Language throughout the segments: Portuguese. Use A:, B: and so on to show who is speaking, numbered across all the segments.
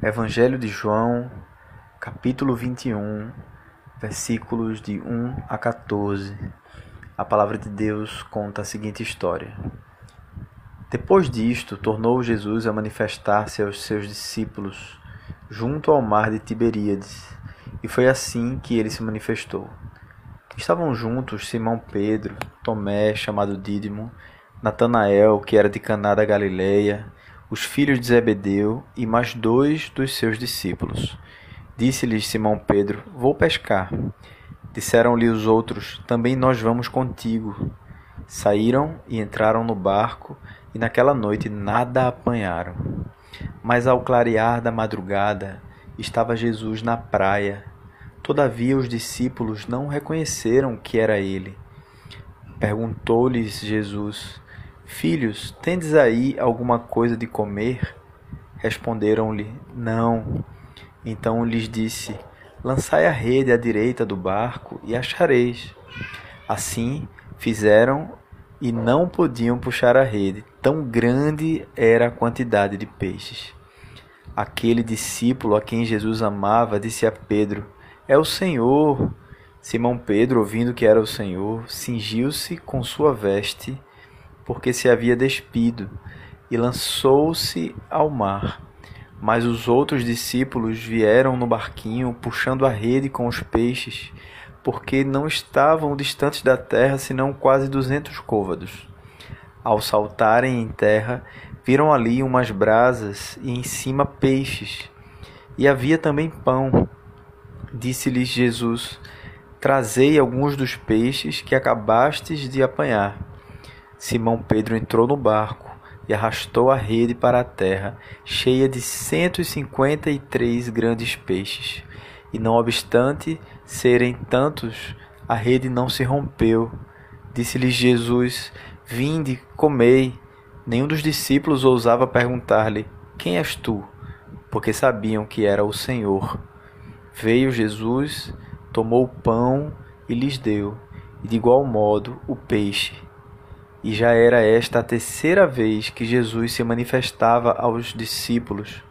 A: Evangelho de João, capítulo 21, versículos de 1 a 14. A palavra de Deus conta a seguinte história. Depois disto, tornou Jesus a manifestar-se aos seus discípulos junto ao mar de Tiberíades, e foi assim que ele se manifestou. Estavam juntos Simão Pedro, Tomé, chamado Dídimo, Natanael, que era de Caná da Galileia, os filhos de Zebedeu e mais dois dos seus discípulos. Disse-lhes Simão Pedro: Vou pescar. Disseram-lhe os outros: Também nós vamos contigo. Saíram e entraram no barco, e naquela noite nada apanharam. Mas ao clarear da madrugada, estava Jesus na praia. Todavia os discípulos não reconheceram que era ele. Perguntou-lhes Jesus: Filhos, tendes aí alguma coisa de comer? Responderam-lhe: Não. Então lhes disse: Lançai a rede à direita do barco e achareis. Assim fizeram e não podiam puxar a rede, tão grande era a quantidade de peixes. Aquele discípulo a quem Jesus amava disse a Pedro: É o Senhor. Simão Pedro, ouvindo que era o Senhor, cingiu-se com sua veste porque se havia despido, e lançou-se ao mar. Mas os outros discípulos vieram no barquinho, puxando a rede com os peixes, porque não estavam distantes da terra senão quase duzentos côvados. Ao saltarem em terra, viram ali umas brasas e em cima peixes. E havia também pão. Disse-lhes Jesus: Trazei alguns dos peixes que acabastes de apanhar. Simão Pedro entrou no barco e arrastou a rede para a terra, cheia de cento e cinquenta e três grandes peixes. E não obstante serem tantos, a rede não se rompeu. Disse-lhes Jesus: Vinde, comei. Nenhum dos discípulos ousava perguntar-lhe: Quem és tu? Porque sabiam que era o Senhor. Veio Jesus, tomou o pão e lhes deu, e de igual modo o peixe. E já era esta a terceira vez que Jesus se manifestava aos discípulos,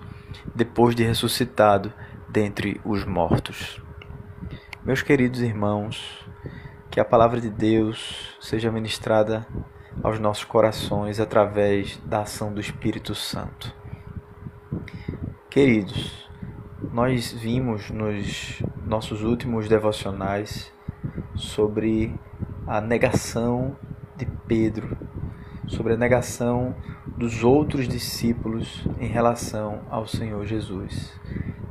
A: depois de ressuscitado dentre os mortos. Meus queridos irmãos, que a palavra de Deus seja ministrada aos nossos corações através da ação do Espírito Santo. Queridos, nós vimos nos nossos últimos devocionais sobre a negação de Pedro sobre a negação dos outros discípulos em relação ao Senhor Jesus.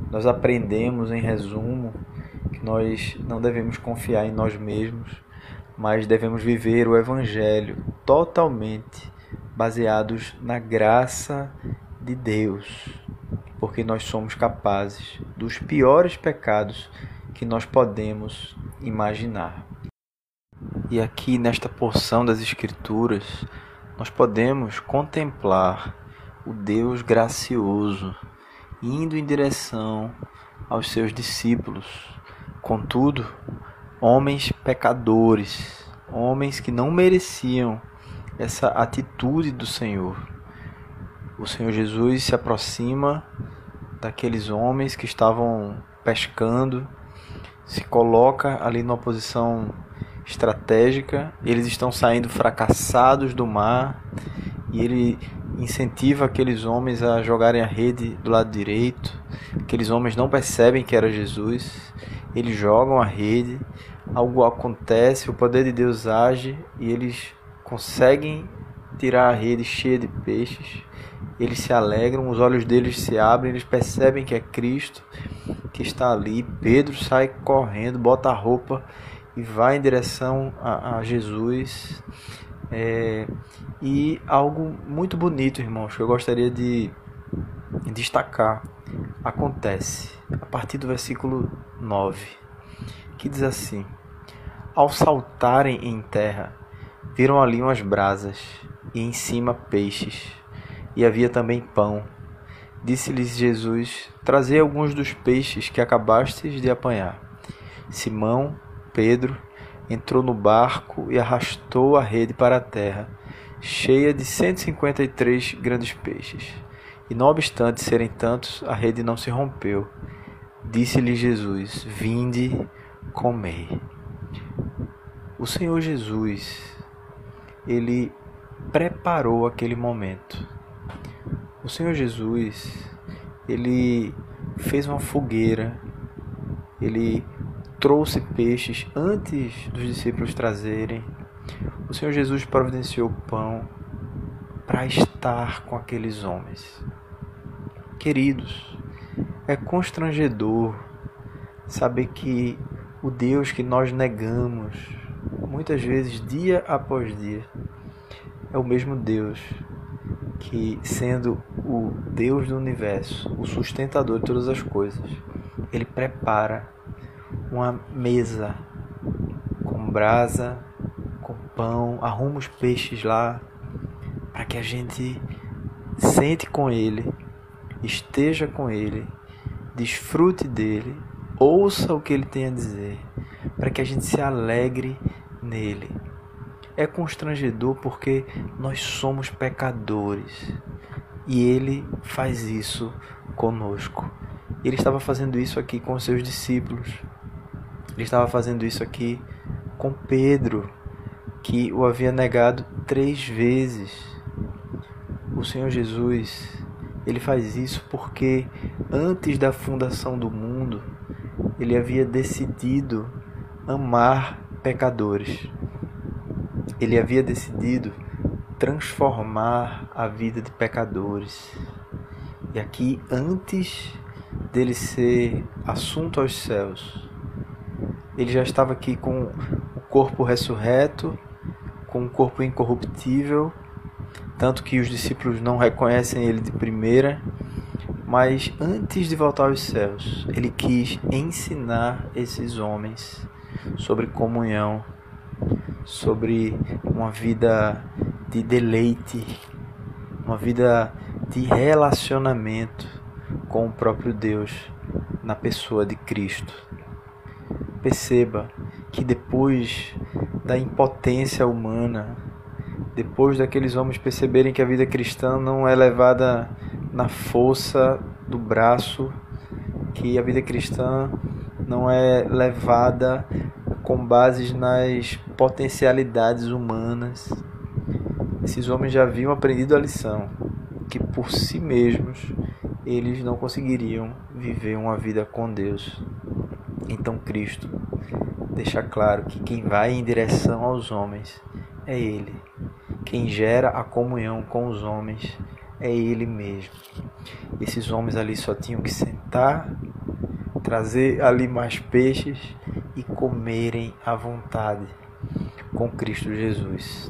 A: Nós aprendemos, em resumo, que nós não devemos confiar em nós mesmos, mas devemos viver o Evangelho totalmente baseados na graça de Deus, porque nós somos capazes dos piores pecados que nós podemos imaginar. E aqui nesta porção das Escrituras, nós podemos contemplar o Deus gracioso indo em direção aos seus discípulos. Contudo, homens pecadores, homens que não mereciam essa atitude do Senhor. O Senhor Jesus se aproxima daqueles homens que estavam pescando, se coloca ali numa posição estratégica. Eles estão saindo fracassados do mar e ele incentiva aqueles homens a jogarem a rede do lado direito. Aqueles homens não percebem que era Jesus. Eles jogam a rede, algo acontece, o poder de Deus age e eles conseguem tirar a rede cheia de peixes. Eles se alegram, os olhos deles se abrem, eles percebem que é Cristo que está ali. Pedro sai correndo, bota a roupa e vai em direção a, a Jesus. É, e algo muito bonito, irmãos, que eu gostaria de destacar, acontece a partir do versículo 9, que diz assim: Ao saltarem em terra, viram ali umas brasas, e em cima peixes, e havia também pão. Disse-lhes Jesus: Trazei alguns dos peixes que acabastes de apanhar. Simão Pedro entrou no barco e arrastou a rede para a terra, cheia de 153 grandes peixes. E não obstante serem tantos, a rede não se rompeu. Disse-lhe Jesus: Vinde, comei. O Senhor Jesus, ele preparou aquele momento. O Senhor Jesus, ele fez uma fogueira, ele trouxe peixes antes dos discípulos trazerem. O Senhor Jesus providenciou pão para estar com aqueles homens. Queridos, é constrangedor saber que o Deus que nós negamos, muitas vezes dia após dia, é o mesmo Deus que, sendo o Deus do universo, o sustentador de todas as coisas, ele prepara uma mesa com brasa, com pão, arruma os peixes lá para que a gente sente com ele, esteja com ele, desfrute dele, ouça o que ele tem a dizer, para que a gente se alegre nele. É constrangedor porque nós somos pecadores e ele faz isso conosco. Ele estava fazendo isso aqui com seus discípulos. Ele estava fazendo isso aqui com Pedro, que o havia negado três vezes. O Senhor Jesus, ele faz isso porque antes da fundação do mundo, ele havia decidido amar pecadores. Ele havia decidido transformar a vida de pecadores. E aqui, antes dele ser assunto aos céus, ele já estava aqui com o corpo ressurreto, com o corpo incorruptível, tanto que os discípulos não reconhecem ele de primeira. Mas antes de voltar aos céus, ele quis ensinar esses homens sobre comunhão, sobre uma vida de deleite, uma vida de relacionamento com o próprio Deus na pessoa de Cristo. Perceba que depois da impotência humana, depois daqueles homens perceberem que a vida cristã não é levada na força do braço, que a vida cristã não é levada com bases nas potencialidades humanas. Esses homens já haviam aprendido a lição que por si mesmos eles não conseguiriam viver uma vida com Deus. Então Cristo deixa claro que quem vai em direção aos homens é Ele. Quem gera a comunhão com os homens é Ele mesmo. Esses homens ali só tinham que sentar, trazer ali mais peixes e comerem à vontade com Cristo Jesus.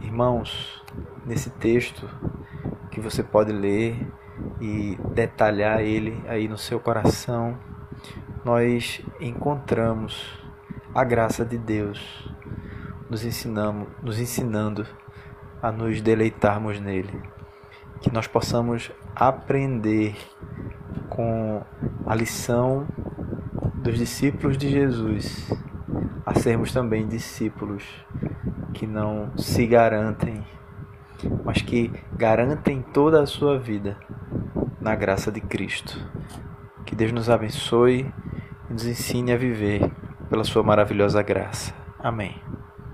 A: Irmãos, nesse texto que você pode ler e detalhar ele aí no seu coração, nós encontramos a graça de Deus nos ensinamos, nos ensinando a nos deleitarmos nele, que nós possamos aprender com a lição dos discípulos de Jesus a sermos também discípulos que não se garantem, mas que garantem toda a sua vida na graça de Cristo. Que Deus nos abençoe e nos ensine a viver pela sua maravilhosa graça. Amém.